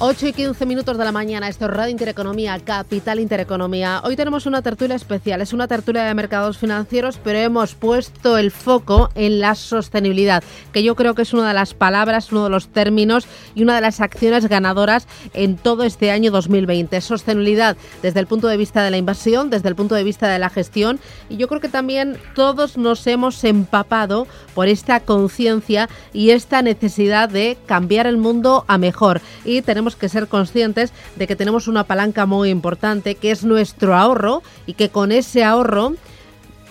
8 y 15 minutos de la mañana, esto es Radio Intereconomía, Capital Intereconomía. Hoy tenemos una tertulia especial, es una tertulia de mercados financieros, pero hemos puesto el foco en la sostenibilidad, que yo creo que es una de las palabras, uno de los términos y una de las acciones ganadoras en todo este año 2020. Sostenibilidad desde el punto de vista de la inversión, desde el punto de vista de la gestión, y yo creo que también todos nos hemos empapado por esta conciencia y esta necesidad de cambiar el mundo a mejor. Y tenemos que ser conscientes de que tenemos una palanca muy importante, que es nuestro ahorro, y que con ese ahorro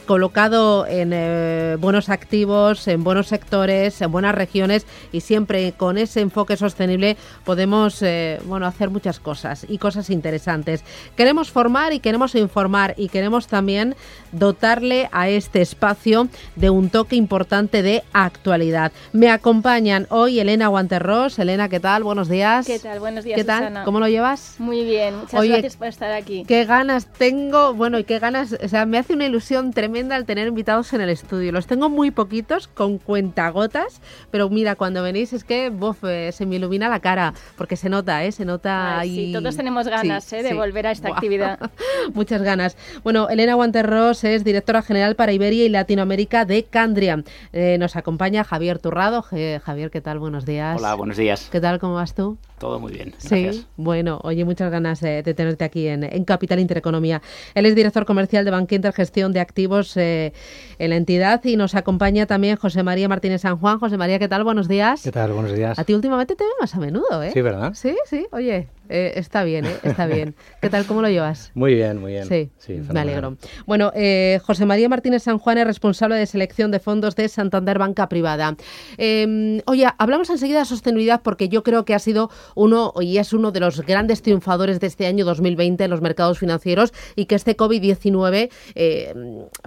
colocado en eh, buenos activos, en buenos sectores, en buenas regiones y siempre con ese enfoque sostenible podemos eh, bueno, hacer muchas cosas y cosas interesantes. Queremos formar y queremos informar y queremos también dotarle a este espacio de un toque importante de actualidad. Me acompañan hoy Elena Guanterros. Elena, ¿qué tal? Buenos días. ¿Qué tal? Buenos días, ¿Qué tal? ¿Cómo lo llevas? Muy bien, muchas gracias por estar aquí. Qué ganas tengo, bueno, y qué ganas, o sea, me hace una ilusión tremenda al tener invitados en el estudio. Los tengo muy poquitos, con cuentagotas, pero mira, cuando venís es que eh, se me ilumina la cara, porque se nota, ¿eh? Se nota ahí. Sí, todos tenemos ganas ¿eh? de volver a esta actividad. Muchas ganas. Bueno, Elena Guanterros es directora general para Iberia y Latinoamérica de Candria. Eh, nos acompaña Javier Turrado. Javier, ¿qué tal? Buenos días. Hola, buenos días. ¿Qué tal? ¿Cómo vas tú? Todo muy bien. Sí, bueno, oye, muchas ganas de tenerte aquí en, en Capital Intereconomía. Él es director comercial de Bankinter Gestión de Activos eh, en la entidad y nos acompaña también José María Martínez San Juan. José María, ¿qué tal? Buenos días. ¿Qué tal? Buenos días. A ti últimamente te veo más a menudo, ¿eh? Sí, ¿verdad? Sí, sí. Oye, eh, está bien, ¿eh? está bien. ¿Qué tal? ¿Cómo lo llevas? Muy bien, muy bien. Sí, me alegro. Bueno, eh, José María Martínez San Juan es responsable de selección de fondos de Santander Banca Privada. Em, oye, hablamos enseguida de sostenibilidad porque yo creo que ha sido uno y es uno de los grandes triunfadores de este año 2020 en los mercados financieros y que este COVID-19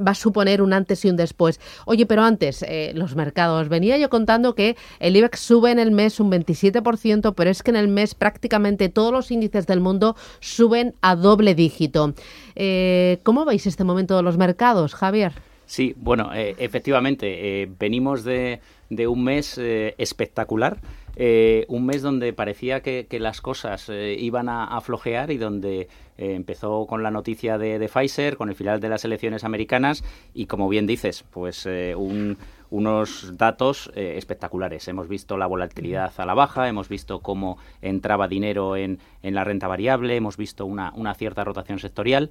va a suponer un antes y un después. Oye, pero antes, los mercados. Venía yo contando que el IBEX sube en el mes un 27%, pero es que en el mes prácticamente todos los índices del mundo suben a doble dígito. Eh, ¿Cómo veis este momento de los mercados, Javier? Sí, bueno, eh, efectivamente, eh, venimos de, un mes espectacular. Un mes donde parecía que, las cosas iban a, flojear y donde empezó con la noticia de, Pfizer, con el final de las elecciones americanas y, como bien dices, pues un, unos datos eh, espectaculares. Hemos visto la volatilidad a la baja, hemos visto cómo entraba dinero en, en la renta variable, hemos visto una, una cierta rotación sectorial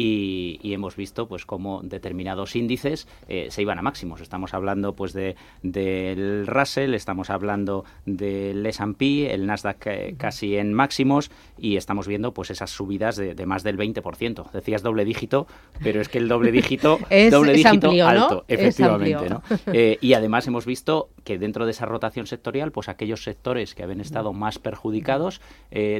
y, hemos visto pues cómo determinados índices eh, se iban a máximos. Estamos hablando pues de del Russell, estamos hablando del S&P, el Nasdaq eh, casi en máximos y estamos viendo pues esas subidas de, más del 20%. Decías doble dígito, pero es que el doble dígito es, doble dígito alto, efectivamente, ¿no? Eh, y además hemos visto que dentro de esa rotación sectorial, pues aquellos sectores que habían estado más perjudicados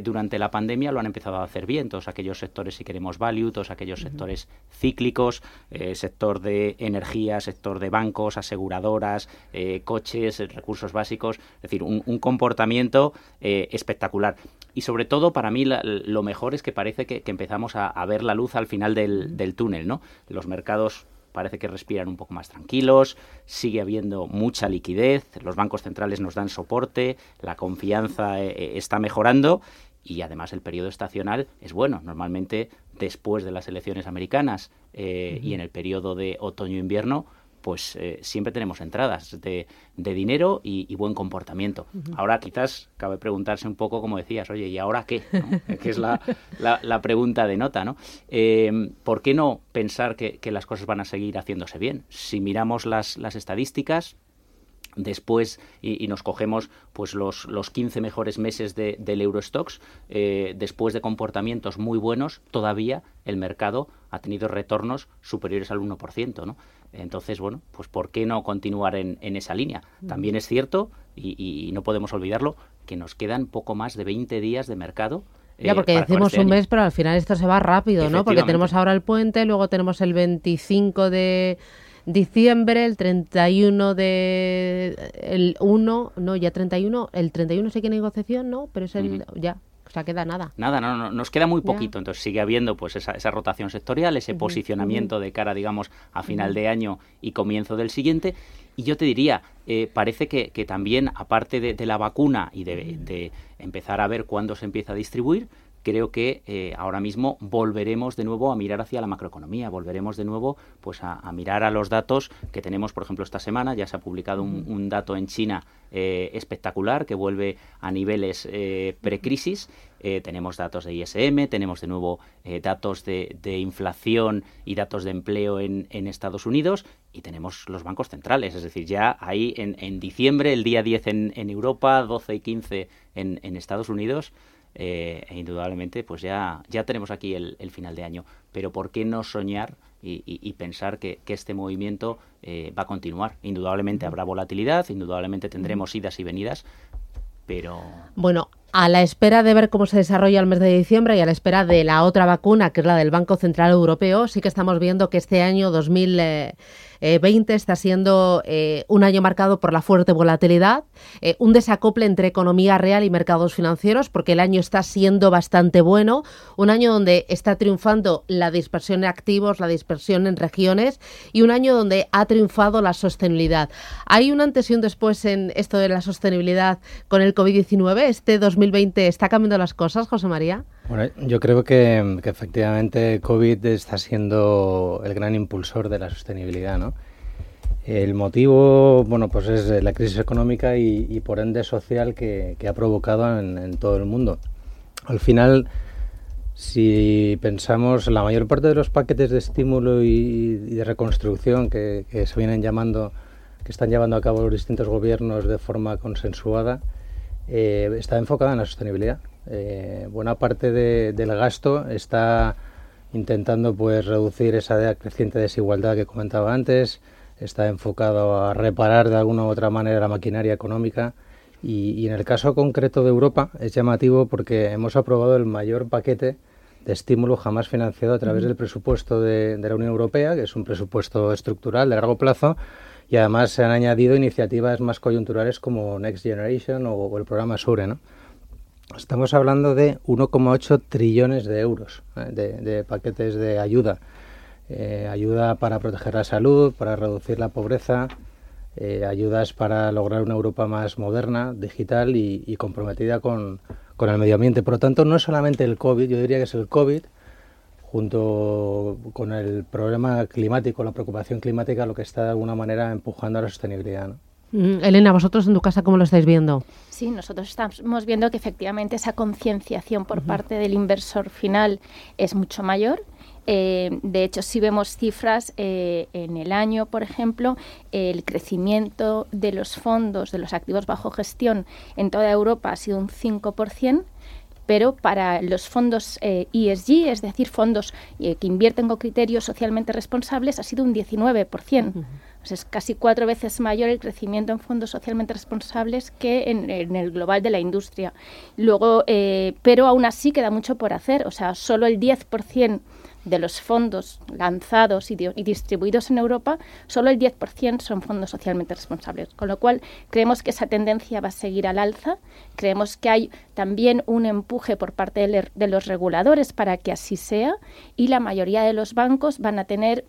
durante la pandemia lo han empezado a hacer bien. Todos aquellos sectores, si queremos value, todos aquellos sectores cíclicos, eh, sector de energía, sector de bancos, aseguradoras, eh, coches, recursos básicos, es decir, un, comportamiento eh, espectacular. Y sobre todo, para mí, lo mejor es que parece que, empezamos a, ver la luz al final del, del túnel, ¿no? Los mercados parece que respiran un poco más tranquilos, sigue habiendo mucha liquidez, los bancos centrales nos dan soporte, la confianza está mejorando y además el periodo estacional es bueno. Normalmente después de las elecciones americanas eh, y en el periodo de otoño-invierno, pues eh, siempre tenemos entradas de, dinero y, buen comportamiento. Ahora quizás cabe preguntarse un poco, como decías, oye, ¿y ahora qué? que es la, la, pregunta de nota, ¿no? Eh, ¿Por qué no pensar que, las cosas van a seguir haciéndose bien? Si miramos las, las estadísticas, después y, nos cogemos pues los, los 15 mejores meses de, del Eurostox, eh, después de comportamientos muy buenos, todavía el mercado ha tenido retornos superiores al 1%, ¿no? Entonces, bueno, pues ¿por qué no continuar en, en esa línea? También es cierto, y, no podemos olvidarlo, que nos quedan poco más de 20 días de mercado ya, porque eh, decimos este un mes, pero al final esto se va rápido, ¿no? Porque tenemos ahora el puente, luego tenemos el 25 de, diciembre, el 31 de... el 1, no, ya 31, el 31 sé que hay negociación, ¿no? Pero es el... ya, O sea, queda nada. Nada, no, no nos queda muy poquito. Entonces sigue habiendo pues esa, esa rotación sectorial, ese posicionamiento de cara, digamos, a final de año y comienzo del siguiente. Y yo te diría, eh, parece que, que, también, aparte de, de la vacuna y de, de, empezar a ver cuándo se empieza a distribuir, creo que eh, ahora mismo volveremos de nuevo a mirar hacia la macroeconomía, volveremos de nuevo pues a, a, mirar a los datos que tenemos, por ejemplo, esta semana ya se ha publicado un, un dato en China eh, espectacular que vuelve a niveles eh, precrisis. Eh, tenemos datos de ISM, tenemos de nuevo datos de, de, inflación y datos de empleo en, en, Estados Unidos y tenemos los bancos centrales. Es decir, ya ahí en, en diciembre, el día 10 en, en, Europa, 12 y 15 en, en Estados Unidos, eh, e indudablemente pues ya, ya tenemos aquí el, el, final de año. Pero ¿por qué no soñar y, y, y pensar que, que, este movimiento eh, va a continuar? Indudablemente habrá volatilidad, indudablemente tendremos idas y venidas, pero... Bueno, a la espera de ver cómo se desarrolla el mes de diciembre y a la espera de la otra vacuna, que es la del Banco Central Europeo, sí que estamos viendo que este año 2020 está siendo eh, un año marcado por la fuerte volatilidad, eh, un desacople entre economía real y mercados financieros, porque el año está siendo bastante bueno, un año donde está triunfando la dispersión en activos, la dispersión en regiones y un año donde ha triunfado la sostenibilidad. ¿Hay un antes y un después en esto de la sostenibilidad con el COVID-19? Este 2020 está cambiando las cosas, José María. Bueno, yo creo que, que, efectivamente COVID está siendo el gran impulsor de la sostenibilidad, ¿no? El motivo, bueno, pues es la crisis económica y, por ende social que, ha provocado en, todo el mundo. Al final, si pensamos, la mayor parte de los paquetes de estímulo y, de reconstrucción que, que se vienen llamando, que están llevando a cabo los distintos gobiernos de forma consensuada, eh, está enfocada en la sostenibilidad. Eh, buena parte de, del gasto está intentando pues reducir esa creciente desigualdad que comentaba antes, está enfocado a reparar de alguna u otra manera la maquinaria económica. Y, y, en el caso concreto de Europa es llamativo porque hemos aprobado el mayor paquete de estímulo jamás financiado a través del presupuesto de, de la Unión Europea, que es un presupuesto estructural de largo plazo, y además se han añadido iniciativas más coyunturales como Next Generation o, o el programa SURE, ¿no? Estamos hablando de 1,8 trillones de euros ¿eh? de, paquetes de ayuda. Eh, ayuda para proteger la salud, para reducir la pobreza, eh, ayudas para lograr una Europa más moderna, digital y, comprometida con, el medio ambiente. Por lo tanto, no es solamente el COVID, yo diría que es el COVID, junto con el problema climático, la preocupación climática, lo que está de alguna manera empujando a la sostenibilidad. Mm, Elena, vosotros en tu casa, ¿cómo lo estáis viendo? Sí, nosotros estamos viendo que efectivamente esa concienciación por uh -huh. parte del inversor final es mucho mayor. Eh, de hecho, si vemos cifras eh, en el año, por ejemplo, el crecimiento de los fondos, de los activos bajo gestión en toda Europa ha sido un 5%, pero para los fondos eh, ESG, es decir, fondos eh, que invierten con criterios socialmente responsables, ha sido un 19%. Uh -huh. Sea, es casi cuatro veces mayor el crecimiento en fondos socialmente responsables que en, el global de la industria. Luego, eh, pero aún así queda mucho por hacer. O sea, solo el 10% de los fondos lanzados y, distribuidos en Europa, solo el 10% son fondos socialmente responsables. Con lo cual, creemos que esa tendencia va a seguir al alza. Creemos que hay también un empuje por parte de los reguladores para que así sea y la mayoría de los bancos van a tener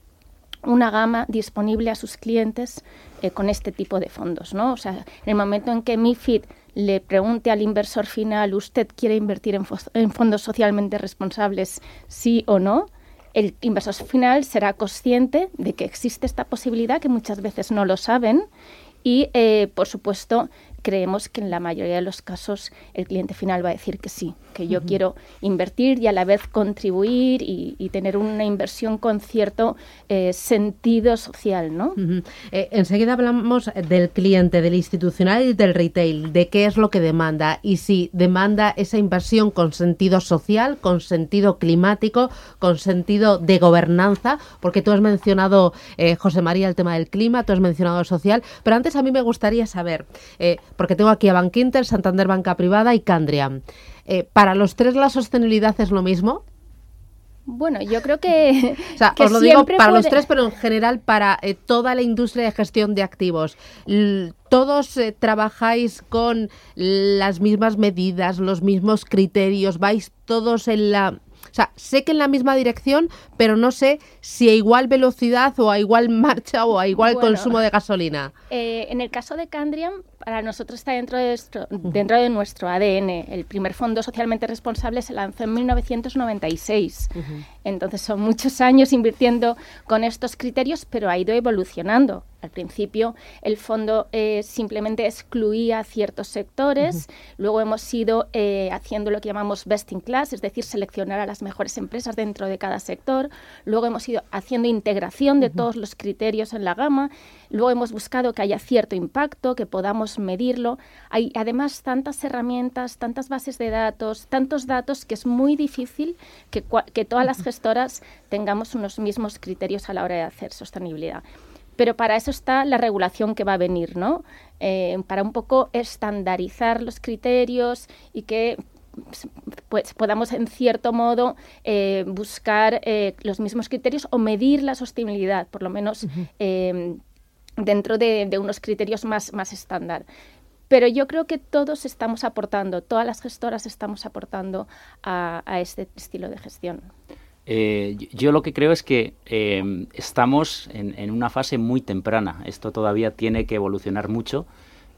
una gama disponible a sus clientes eh, con este tipo de fondos. ¿no? O sea, en el momento en que MIFID le pregunte al inversor final, ¿usted quiere invertir en, fondos socialmente responsables, sí o no? el inversor final será consciente de que existe esta posibilidad, que muchas veces no lo saben, y, eh, por supuesto, creemos que en la mayoría de los casos el cliente final va a decir que sí, que yo uh -huh. quiero invertir y a la vez contribuir y, y tener una inversión con cierto eh, sentido social, ¿no? Uh -huh. eh, enseguida hablamos del cliente, del institucional y del retail, de qué es lo que demanda y si demanda esa inversión con sentido social, con sentido climático, con sentido de gobernanza, porque tú has mencionado, eh, José María, el tema del clima, tú has mencionado social, pero antes a mí me gustaría saber, eh, porque tengo aquí a Bankinter, Santander Banca Privada y Candria. Eh, ¿Para los tres la sostenibilidad es lo mismo? Bueno, yo creo que. O sea, os lo digo para los tres, pero en general para eh, toda la industria de gestión de activos. todos eh, trabajáis con las mismas medidas, los mismos criterios, vais todos en la o sea, sé que en la misma dirección, pero no sé si a igual velocidad o a igual marcha o a igual consumo de gasolina. Eh, en el caso de Candriam, para nosotros está dentro de, nuestro, dentro de nuestro ADN. El primer fondo socialmente responsable se lanzó en 1996. Entonces son muchos años invirtiendo con estos criterios, pero ha ido evolucionando. Al principio el fondo eh, simplemente excluía ciertos sectores, luego hemos ido eh, haciendo lo que llamamos best in class, es decir, seleccionar a las mejores empresas dentro de cada sector, luego hemos ido haciendo integración de todos los criterios en la gama, luego hemos buscado que haya cierto impacto, que podamos medirlo. Hay además tantas herramientas, tantas bases de datos, tantos datos que es muy difícil que, que todas las gestoras tengamos unos mismos criterios a la hora de hacer sostenibilidad pero para eso está la regulación que va a venir, ¿no? Eh, para un poco estandarizar los criterios y que pues, podamos en cierto modo eh, buscar eh, los mismos criterios o medir la sostenibilidad, por lo menos dentro de, unos criterios más, más estándar. Pero yo creo que todos estamos aportando, todas las gestoras estamos aportando a este estilo de gestión. Eh, yo lo que creo es que eh, estamos en, una fase muy temprana. Esto todavía tiene que evolucionar mucho.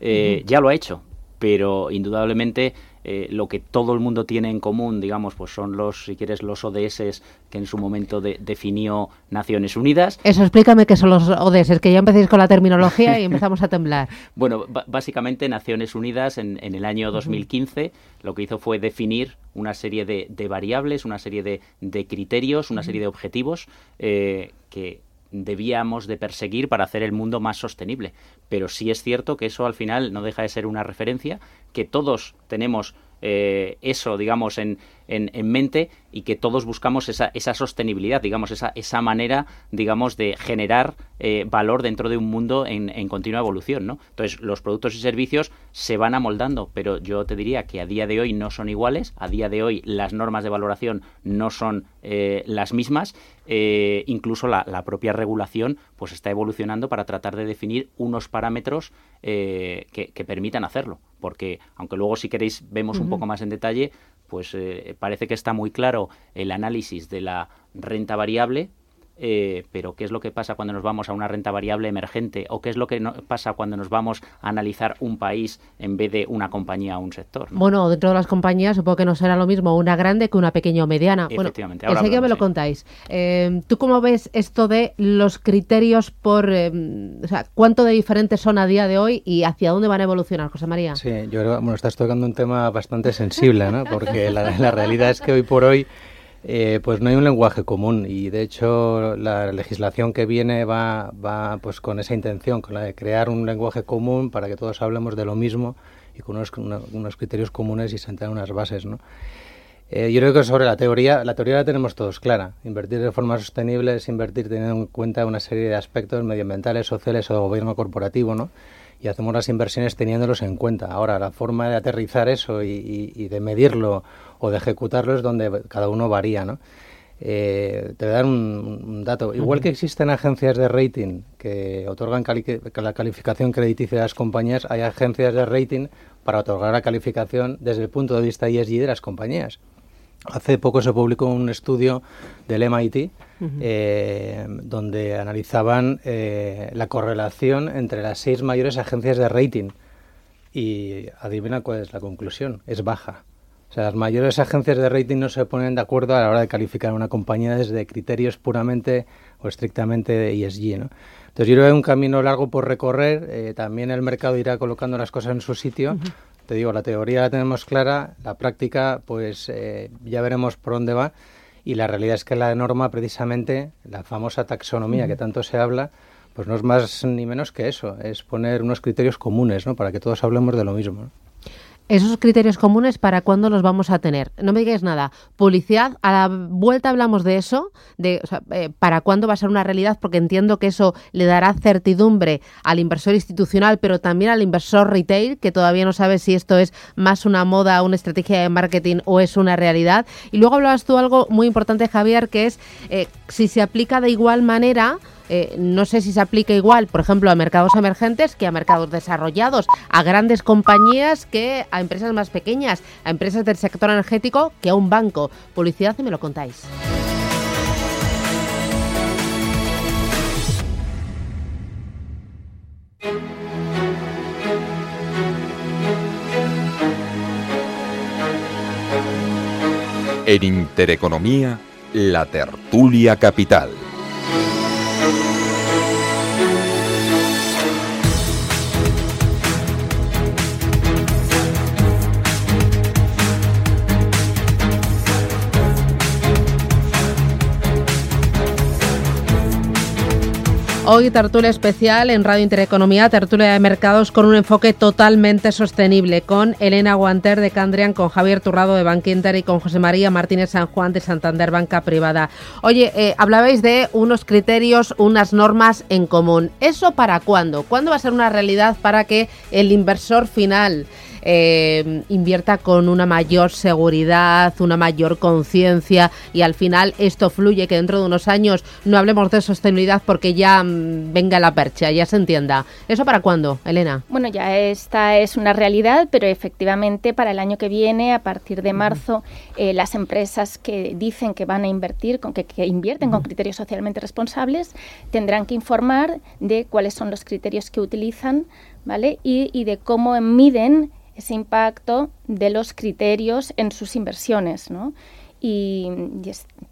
Eh, ya lo ha hecho, pero indudablemente eh, lo que todo el mundo tiene en común, digamos, pues son los, si quieres, los ODS que en su momento definió Naciones Unidas. Eso, explícame qué son los ODS, que ya empecéis con la terminología y empezamos a temblar. bueno, básicamente Naciones Unidas en, el año 2015 lo que hizo fue definir una serie de, variables, una serie de, criterios, una serie de objetivos eh, que debíamos de perseguir para hacer el mundo más sostenible. Pero sí es cierto que eso al final no deja de ser una referencia, que todos tenemos eh, eso, digamos, en, en, mente y que todos buscamos esa, esa sostenibilidad, digamos, esa, esa manera, digamos, de generar eh, valor dentro de un mundo en, en, continua evolución, ¿no? Entonces, los productos y servicios se van amoldando, pero yo te diría que a día de hoy no son iguales, a día de hoy las normas de valoración no son eh, las mismas, incluso la, la, propia regulación pues está evolucionando para tratar de definir unos parámetros que, que, permitan hacerlo, porque aunque luego si queréis vemos un poco más en detalle, pues eh, parece que está muy claro el análisis de la renta variable eh, pero ¿qué es lo que pasa cuando nos vamos a una renta variable emergente? ¿O qué es lo que pasa cuando nos vamos a analizar un país en vez de una compañía o un sector? Bueno, dentro de las compañías supongo que no será lo mismo una grande que una pequeña o mediana. Efectivamente. Bueno, enseguida me lo contáis. Eh, ¿Tú cómo ves esto de los criterios por... Eh, o sea, cuánto de diferentes son a día de hoy y hacia dónde van a evolucionar, José María? Sí, yo creo, bueno, estás tocando un tema bastante sensible, ¿no? Porque la realidad es que hoy por hoy eh, pues no hay un lenguaje común y de hecho la legislación que viene va, va pues con esa intención, con la de crear un lenguaje común para que todos hablemos de lo mismo y con unos, unos criterios comunes y sentar unas bases, ¿no? Eh, yo creo que sobre la teoría, la teoría la tenemos todos clara. Invertir de forma sostenible es invertir teniendo en cuenta una serie de aspectos medioambientales, sociales o de gobierno corporativo, ¿no? Y hacemos las inversiones teniéndolos en cuenta. Ahora, la forma de aterrizar eso y, y de medirlo o de ejecutarlo es donde cada uno varía, ¿no? Eh, te voy a dar un, dato. Igual que existen agencias de rating que otorgan la calificación crediticia de las compañías, hay agencias de rating para otorgar la calificación desde el punto de vista ESG de las compañías. Hace poco se publicó un estudio del MIT eh, donde analizaban eh, la correlación entre las seis mayores agencias de rating. Y adivina cuál es la conclusión, es baja. O sea, las mayores agencias de rating no se ponen de acuerdo a la hora de calificar una compañía desde criterios puramente o estrictamente de ESG, ¿no? Entonces yo creo que hay un camino largo por recorrer, eh, también el mercado irá colocando las cosas en su sitio. Te digo, la teoría la tenemos clara, la práctica pues eh, ya veremos por dónde va y la realidad es que la norma precisamente, la famosa taxonomía que tanto se habla, pues no es más ni menos que eso, es poner unos criterios comunes, ¿no? Para que todos hablemos de lo mismo. Esos criterios comunes, ¿para cuándo los vamos a tener? No me digáis nada. Publicidad, a la vuelta hablamos de eso, de eh, para cuándo va a ser una realidad, porque entiendo que eso le dará certidumbre al inversor institucional, pero también al inversor retail, que todavía no sabe si esto es más una moda, una estrategia de marketing o es una realidad. Y luego hablabas tú algo muy importante, Javier, que es eh, si se aplica de igual manera eh, no sé si se aplica igual, por ejemplo, a mercados emergentes que a mercados desarrollados, a grandes compañías que a empresas más pequeñas, a empresas del sector energético que a un banco. Publicidad y me lo contáis. En Intereconomía, la tertulia capital. Música Hoy tertulia especial en Radio Intereconomía, tertulia de mercados con un enfoque totalmente sostenible, con Elena Guanter de Candrian, con Javier Turrado de Bankinter y con José María Martínez San Juan de Santander Banca Privada. Oye, eh, hablabais de unos criterios, unas normas en común. ¿Eso para cuándo? ¿Cuándo va a ser una realidad para que el inversor final eh, invierta con una mayor seguridad, una mayor conciencia y al final esto fluye, que dentro de unos años no hablemos de sostenibilidad porque ya mm, venga la percha, ya se entienda. ¿Eso para cuándo, Elena? Bueno, ya esta es una realidad, pero efectivamente para el año que viene, a partir de marzo, eh, las empresas que dicen que van a invertir, con que, invierten con criterios socialmente responsables, tendrán que informar de cuáles son los criterios que utilizan ¿vale? y, y de cómo miden ese impacto de los criterios en sus inversiones, ¿no? Y,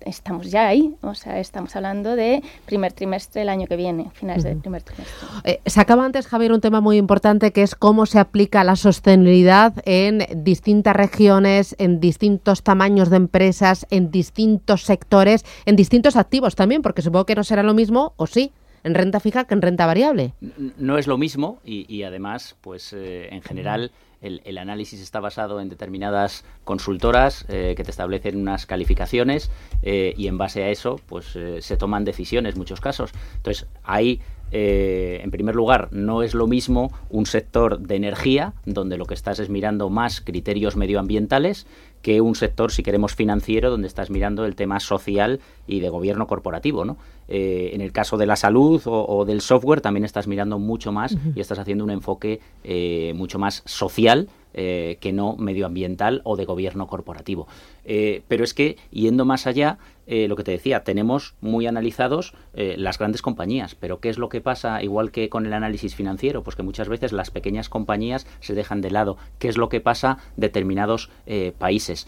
estamos ya ahí, o sea, estamos hablando de primer trimestre del año que viene, finales del primer trimestre. Eh, sacaba antes, Javier, un tema muy importante que es cómo se aplica la sostenibilidad en distintas regiones, en distintos tamaños de empresas, en distintos sectores, en distintos activos también, porque supongo que no será lo mismo, o sí, en renta fija que en renta variable. No es lo mismo y, además, pues eh, en general el, análisis está basado en determinadas consultoras eh, que te establecen unas calificaciones eh, y en base a eso pues eh, se toman decisiones en muchos casos. Entonces, hay en primer lugar, no es lo mismo un sector de energía, donde lo que estás es mirando más criterios medioambientales, que un sector, si queremos, financiero, donde estás mirando el tema social y de gobierno corporativo. ¿no? Eh, en el caso de la salud o, del software, también estás mirando mucho más y estás haciendo un enfoque eh, mucho más social eh, que no medioambiental o de gobierno corporativo. Eh, pero es que, yendo más allá, eh, lo que te decía, tenemos muy analizados las grandes compañías, pero ¿qué es lo que pasa, igual que con el análisis financiero? Pues que muchas veces las pequeñas compañías se dejan de lado. ¿Qué es lo que pasa determinados países?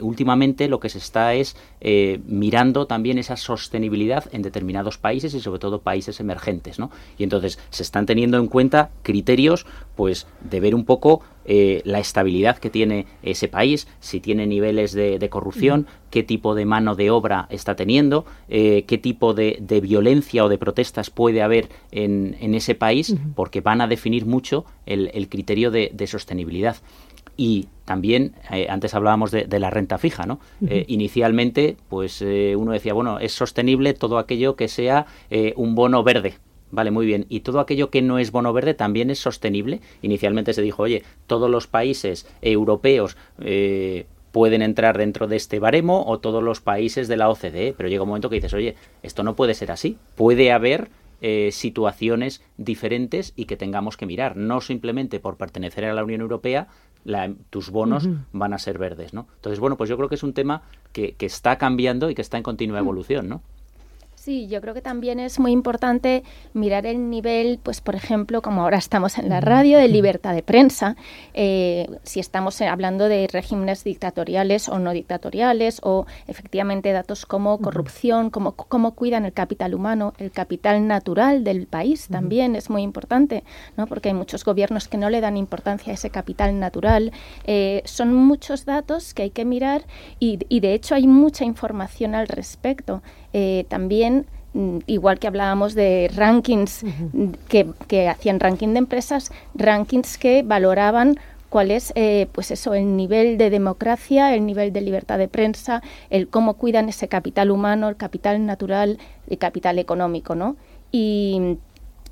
últimamente lo que se está es mirando también esa sostenibilidad en determinados países y sobre todo países emergentes, ¿no? Y entonces se están teniendo en cuenta criterios, pues, de ver un poco eh, la estabilidad que tiene ese país, si tiene niveles de, corrupción, qué tipo de mano de obra está teniendo, eh, qué tipo de, violencia o de protestas puede haber en, ese país, porque van a definir mucho el, criterio de, sostenibilidad. Y también, eh, antes hablábamos de, la renta fija, ¿no? inicialmente, pues uno decía, bueno, es sostenible todo aquello que sea un bono verde, Vale, muy bien. ¿Y todo aquello que no es bono verde también es sostenible? Inicialmente se dijo, oye, todos los países europeos eh, pueden entrar dentro de este baremo o todos los países de la OCDE, pero llega un momento que dices, oye, esto no puede ser así. Puede haber eh, situaciones diferentes y que tengamos que mirar. No simplemente por pertenecer a la Unión Europea, tus bonos van a ser verdes, ¿no? Entonces, bueno, pues yo creo que es un tema que, que está cambiando y que está en continua mm. evolución, ¿no? Sí, yo creo que también es muy importante mirar el nivel, pues por ejemplo, como ahora estamos en la radio, de libertad de prensa, eh, si estamos hablando de regímenes dictatoriales o no dictatoriales, o efectivamente datos como corrupción, como cómo cuidan el capital humano, el capital natural del país también es muy importante, ¿no? porque hay muchos gobiernos que no le dan importancia a ese capital natural. Eh, son muchos datos que hay que mirar y, y de hecho hay mucha información al respecto. Eh, también mm, igual que hablábamos de rankings que, hacían ranking de empresas, rankings que valoraban cuál es, eh, pues eso, el nivel de democracia, el nivel de libertad de prensa, el cómo cuidan ese capital humano, el capital natural, el capital económico, ¿no? Y,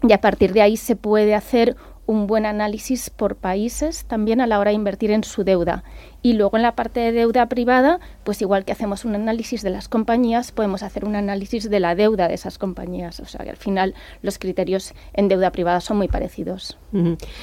y a partir de ahí se puede hacer un buen análisis por países también a la hora de invertir en su deuda. Y luego en la parte de deuda privada, pues igual que hacemos un análisis de las compañías, podemos hacer un análisis de la deuda de esas compañías. O sea que al final los criterios en deuda privada son muy parecidos.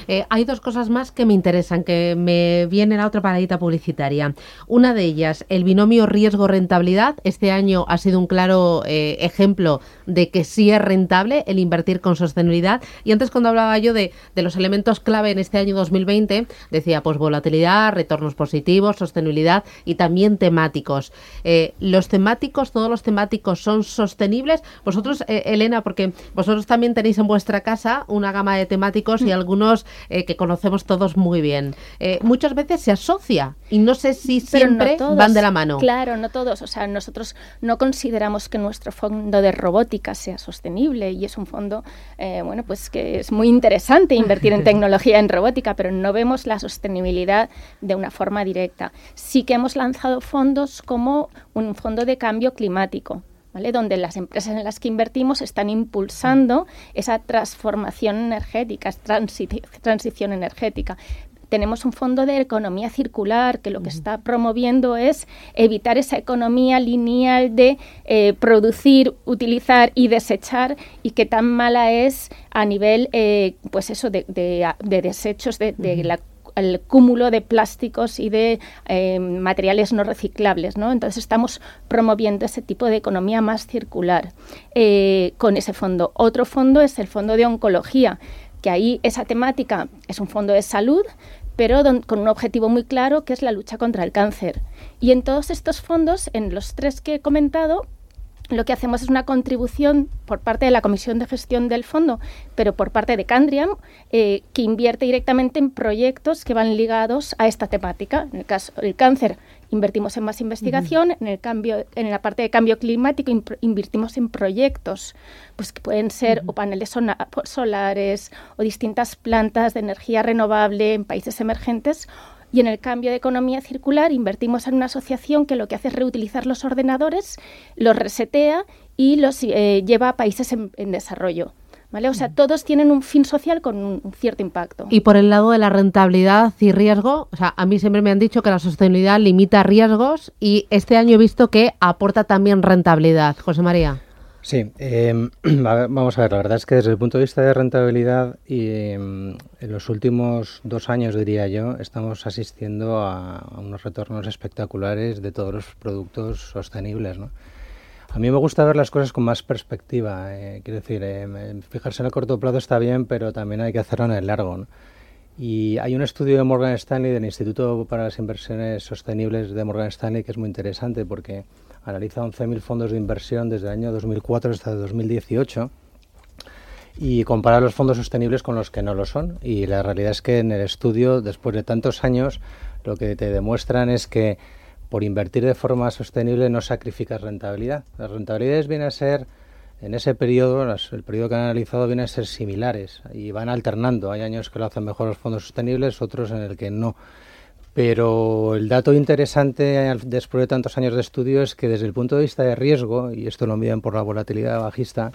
Eh, hay dos cosas más que me interesan, que me viene la otra paradita publicitaria. Una de ellas, el binomio riesgo-rentabilidad. Este año ha sido un claro eh, ejemplo de que sí es rentable el invertir con sostenibilidad. Y antes cuando hablaba yo de, de los elementos clave en este año 2020, decía pues volatilidad, retornos positivos sostenibilidad y también temáticos. Eh, ¿Los temáticos, todos los temáticos son sostenibles? Vosotros, eh, Elena, porque vosotros también tenéis en vuestra casa una gama de temáticos y mm. algunos eh, que conocemos todos muy bien. muchas veces se asocia y no sé si siempre van de la mano. Claro, no todos. O sea, nosotros no consideramos que nuestro fondo de robótica sea sostenible y es un fondo, bueno, pues que es muy interesante invertir en tecnología en robótica, pero no vemos la sostenibilidad de una forma directa Sí que hemos lanzado fondos como un fondo de cambio climático. ¿Vale? donde las empresas en las que invertimos están impulsando esa transformación energética, transición energética. Tenemos un fondo de economía circular que lo que está promoviendo es evitar esa economía lineal de eh, producir, utilizar y desechar y que tan mala es a nivel, eh, pues eso, de, desechos de, de la el cúmulo de plásticos y de eh, materiales no reciclables. ¿no? Entonces estamos promoviendo ese tipo de economía más circular eh, con ese fondo. Otro fondo es el fondo de oncología, que ahí esa temática es un fondo de salud, pero con un objetivo muy claro que es la lucha contra el cáncer. Y en todos estos fondos, en los tres que he comentado, lo que hacemos es una contribución por parte de la Comisión de Gestión del Fondo, pero por parte de Candriam, eh, que invierte directamente en proyectos que van ligados a esta temática. En el caso del cáncer, invertimos en más investigación, en el cambio, en la parte de cambio climático invertimos en proyectos, pues que pueden ser o paneles solares o distintas plantas de energía renovable en países emergentes y en el cambio de economía circular invertimos en una asociación que lo que hace es reutilizar los ordenadores, los resetea y los eh, lleva a países en, desarrollo. ¿Vale? O sea, todos tienen un fin social con un, cierto impacto. Y por el lado de la rentabilidad y riesgo, o sea, a mí siempre me han dicho que la sostenibilidad limita riesgos y este año he visto que aporta también rentabilidad. José María. Sí, em, vamos a ver, la verdad es que desde el punto de vista de rentabilidad y em, en los últimos dos años, diría yo, estamos asistiendo a, unos retornos espectaculares de todos los productos sostenibles. ¿no? A mí me gusta ver las cosas con más perspectiva. Eh, quiero decir, em, fijarse en el corto plazo está bien, pero también hay que hacerlo en el largo. Y hay un estudio de Morgan Stanley, del Instituto para las Inversiones Sostenibles de Morgan Stanley, que es muy interesante porque analiza 11.000 fondos de inversión desde el año 2004 hasta 2018 y compara los fondos sostenibles con los que no lo son. Y la realidad es que en el estudio, después de tantos años, lo que te demuestran es que por invertir de forma sostenible no sacrificas rentabilidad. Las rentabilidades vienen a ser, en ese periodo, el periodo que han analizado, vienen a ser similares y van alternando. Hay años que lo hacen mejor los fondos sostenibles, otros en el que no. Pero el dato interesante después de tantos años de estudio es que desde el punto de vista de riesgo, y esto lo miden por la volatilidad bajista,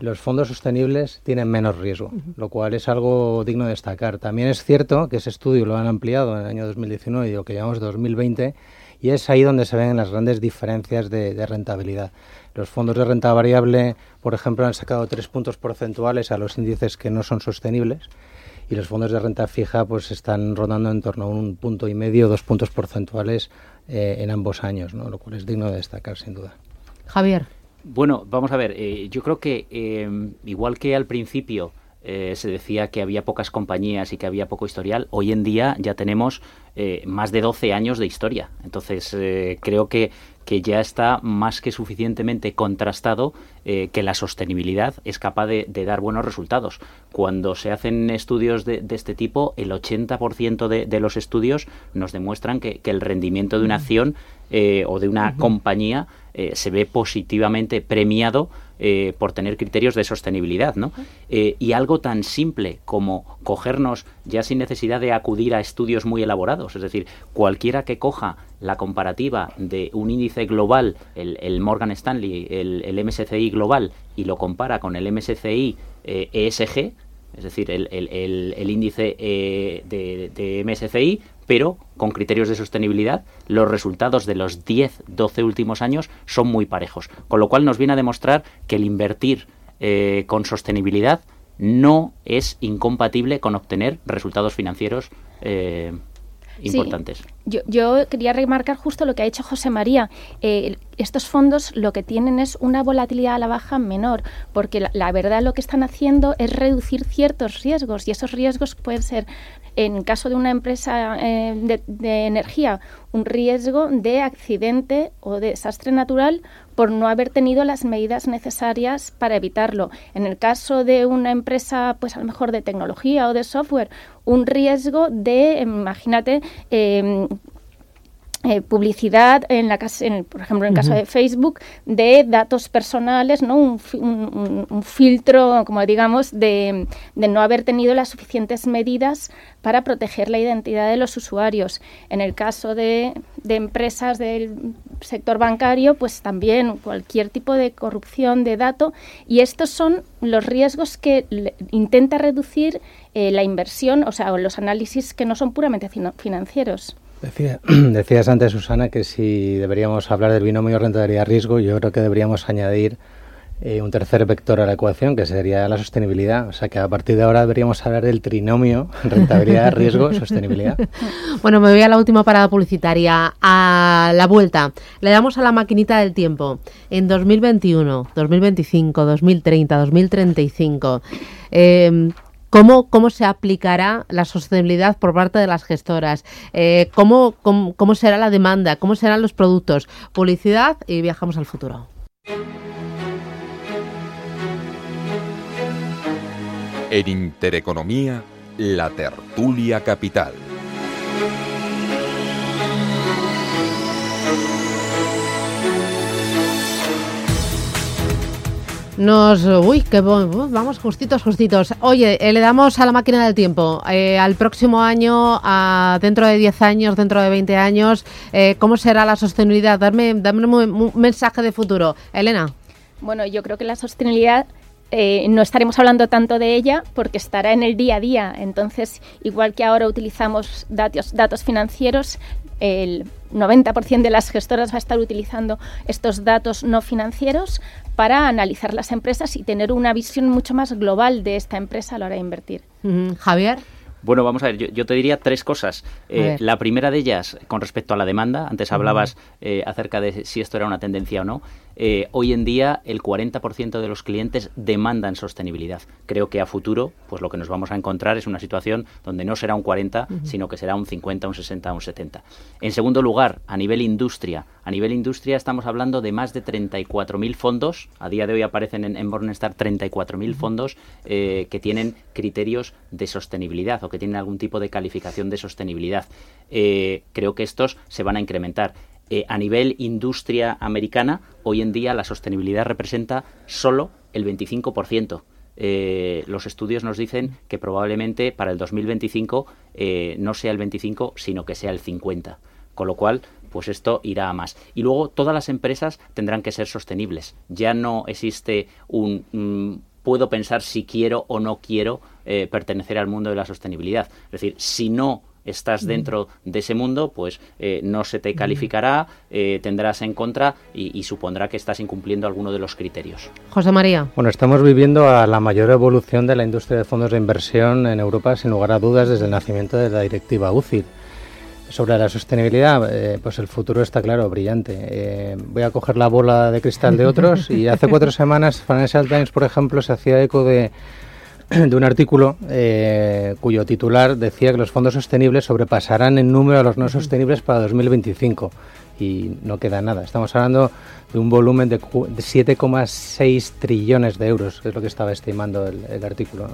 los fondos sostenibles tienen menos riesgo, lo cual es algo digno de destacar. También es cierto que ese estudio lo han ampliado en el año 2019 y lo que llamamos 2020, y es ahí donde se ven las grandes diferencias de, de rentabilidad. Los fondos de renta variable, por ejemplo, han sacado tres puntos porcentuales a los índices que no son sostenibles y los fondos de renta fija pues están rondando en torno a un punto y medio, dos puntos porcentuales eh, en ambos años, ¿no? lo cual es digno de destacar sin duda. Javier. Bueno, vamos a ver, eh, yo creo que eh, igual que al principio se decía que había pocas compañías y que había poco historial, hoy en día ya tenemos más de 12 años de historia. Entonces, creo que, que ya está más que suficientemente contrastado eh, que la sostenibilidad es capaz de, dar buenos resultados. Cuando se hacen estudios de, este tipo, el 80% de, de, los estudios nos demuestran que, el rendimiento de una acción eh, o de una compañía eh, se ve positivamente premiado eh, por tener criterios de sostenibilidad, ¿no? Eh, y algo tan simple como cogernos ya sin necesidad de acudir a estudios muy elaborados, es decir, cualquiera que coja la comparativa de un índice global, el, Morgan Stanley, el, MSCI global, y lo compara con el MSCI ESG, e es decir, el, índice de, de MSCI, pero con criterios de sostenibilidad, los resultados de los 10, 12 últimos años son muy parejos. Con lo cual nos viene a demostrar que el invertir eh, con sostenibilidad no es incompatible con obtener resultados financieros eh, importantes. Yo, quería remarcar justo lo que ha hecho José María. Eh, estos fondos lo que tienen es una volatilidad a la baja menor, porque la, verdad lo que están haciendo es reducir ciertos riesgos y esos riesgos pueden ser en caso de una empresa eh, de, energía, un riesgo de accidente o de desastre natural por no haber tenido las medidas necesarias para evitarlo. En el caso de una empresa, pues a lo mejor de tecnología o de software, un riesgo de, imagínate, eh, eh, publicidad en la en, por ejemplo en el caso de Facebook de datos personales no un, filtro como digamos de, no haber tenido las suficientes medidas para proteger la identidad de los usuarios. En el caso de, empresas del sector bancario pues también cualquier tipo de corrupción de dato y estos son los riesgos que intenta reducir eh, la inversión o sea los análisis que no son puramente financieros decías antes, Susana, que si deberíamos hablar del binomio rentabilidad-riesgo, yo creo que deberíamos añadir eh, un tercer vector a la ecuación, que sería la sostenibilidad. O sea que a partir de ahora deberíamos hablar del trinomio rentabilidad-riesgo-sostenibilidad. Bueno, me voy a la última parada publicitaria. A la vuelta, le damos a la maquinita del tiempo. En 2021, 2025, 2030, 2035. Eh, ¿Cómo, ¿Cómo se aplicará la sostenibilidad por parte de las gestoras? Eh, ¿cómo, cómo, será la demanda? ¿Cómo serán los productos? Publicidad y viajamos al futuro. En Intereconomía, la tertulia capital. Nos, uy, que vamos justitos, justitos. Oye, eh, le damos a la máquina del tiempo. Eh, al próximo año, dentro de 10 años, dentro de 20 años, eh, ¿cómo será la sostenibilidad? Darme, dame un, mensaje de futuro. Elena. Bueno, yo creo que la sostenibilidad no estaremos hablando tanto de ella porque estará en el día a día. Entonces, igual que ahora utilizamos datos, datos financieros, el 90% de las gestoras va a estar utilizando estos datos no financieros para analizar las empresas y tener una visión mucho más global de esta empresa a la hora de invertir. Javier. Bueno, vamos a ver, yo, te diría tres cosas. Eh, la primera de ellas, con respecto a la demanda, antes hablabas eh, acerca de si esto era una tendencia o no. Eh, hoy en día el 40% de los clientes demandan sostenibilidad. Creo que a futuro, pues lo que nos vamos a encontrar es una situación donde no será un 40, sino que será un 50, un 60, un 70. En segundo lugar, a nivel industria, a nivel industria estamos hablando de más de 34.000 fondos. A día de hoy aparecen en, en Morningstar 34.000 fondos eh, que tienen criterios de sostenibilidad o que tienen algún tipo de calificación de sostenibilidad. Eh, creo que estos se van a incrementar. Eh, a nivel industria americana, hoy en día la sostenibilidad representa solo el 25%. Eh, los estudios nos dicen que probablemente para el 2025 eh, no sea el 25, sino que sea el 50. Con lo cual, pues esto irá a más. Y luego todas las empresas tendrán que ser sostenibles. Ya no existe un mm, puedo pensar si quiero o no quiero pertenecer al mundo de la sostenibilidad. Es decir, si no estás dentro de ese mundo, pues eh, no se te calificará, eh, tendrás en contra y, supondrá que estás incumpliendo alguno de los criterios. José María. Bueno, estamos viviendo a la mayor evolución de la industria de fondos de inversión en Europa, sin lugar a dudas, desde el nacimiento de la directiva UCIT. Sobre la sostenibilidad, eh, pues el futuro está claro, brillante. voy a coger la bola de cristal de otros y hace cuatro semanas Financial Times, por ejemplo, se hacía eco de de un artículo eh, cuyo titular decía que los fondos sostenibles sobrepasarán en número a los no sostenibles para 2025 y no queda nada. Estamos hablando de un volumen de 7,6 trillones de euros, que es lo que estaba estimando el, artículo.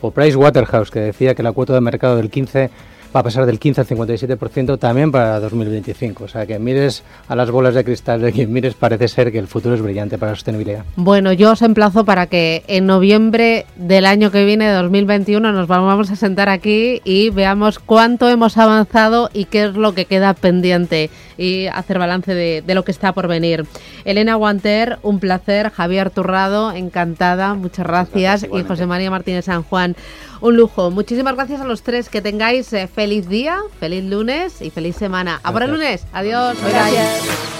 O Price Waterhouse, que decía que la cuota de mercado del 15 va a pasar del 15 al 57% también para 2025. O sea, que mires a las bolas de cristal de quien mires, parece ser que el futuro es brillante para la sostenibilidad. Bueno, yo os emplazo para que en noviembre del año que viene, de 2021, nos vamos a sentar aquí y veamos cuánto hemos avanzado y qué es lo que queda pendiente y hacer balance de, de lo que está por venir. Elena Guanter, un placer. Javier Turrado, encantada. Muchas gracias. y José María Martínez San Juan, un lujo. Muchísimas gracias a los tres. Que tengáis eh, feliz día, feliz lunes y feliz semana. A por el lunes. Adiós. Gracias.